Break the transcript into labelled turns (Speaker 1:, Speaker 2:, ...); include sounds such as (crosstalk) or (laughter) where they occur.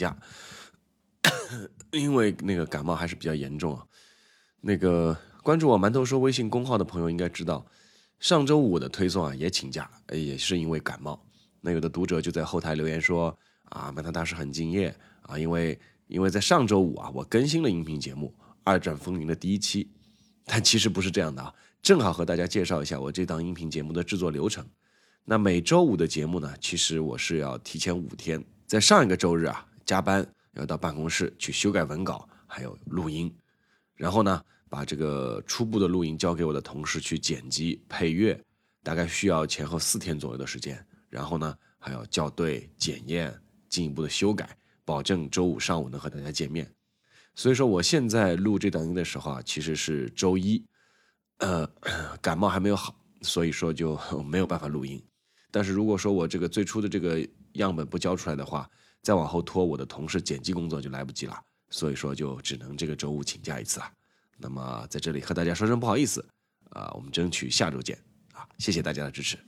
Speaker 1: 假，(coughs) 因为那个感冒还是比较严重啊。那个关注我馒头说微信公号的朋友应该知道，上周五的推送啊也请假，也是因为感冒。那有的读者就在后台留言说啊，馒头大师很敬业啊，因为因为在上周五啊我更新了音频节目《二战风云》的第一期，但其实不是这样的啊，正好和大家介绍一下我这档音频节目的制作流程。那每周五的节目呢，其实我是要提前五天，在上一个周日啊加班，要到办公室去修改文稿，还有录音，然后呢把这个初步的录音交给我的同事去剪辑配乐，大概需要前后四天左右的时间，然后呢还要校对、检验、进一步的修改，保证周五上午能和大家见面。所以说我现在录这段音的时候啊，其实是周一，呃，感冒还没有好，所以说就 (laughs) 没有办法录音。但是如果说我这个最初的这个样本不交出来的话，再往后拖，我的同事剪辑工作就来不及了，所以说就只能这个周五请假一次了。那么在这里和大家说声不好意思，啊，我们争取下周见啊，谢谢大家的支持。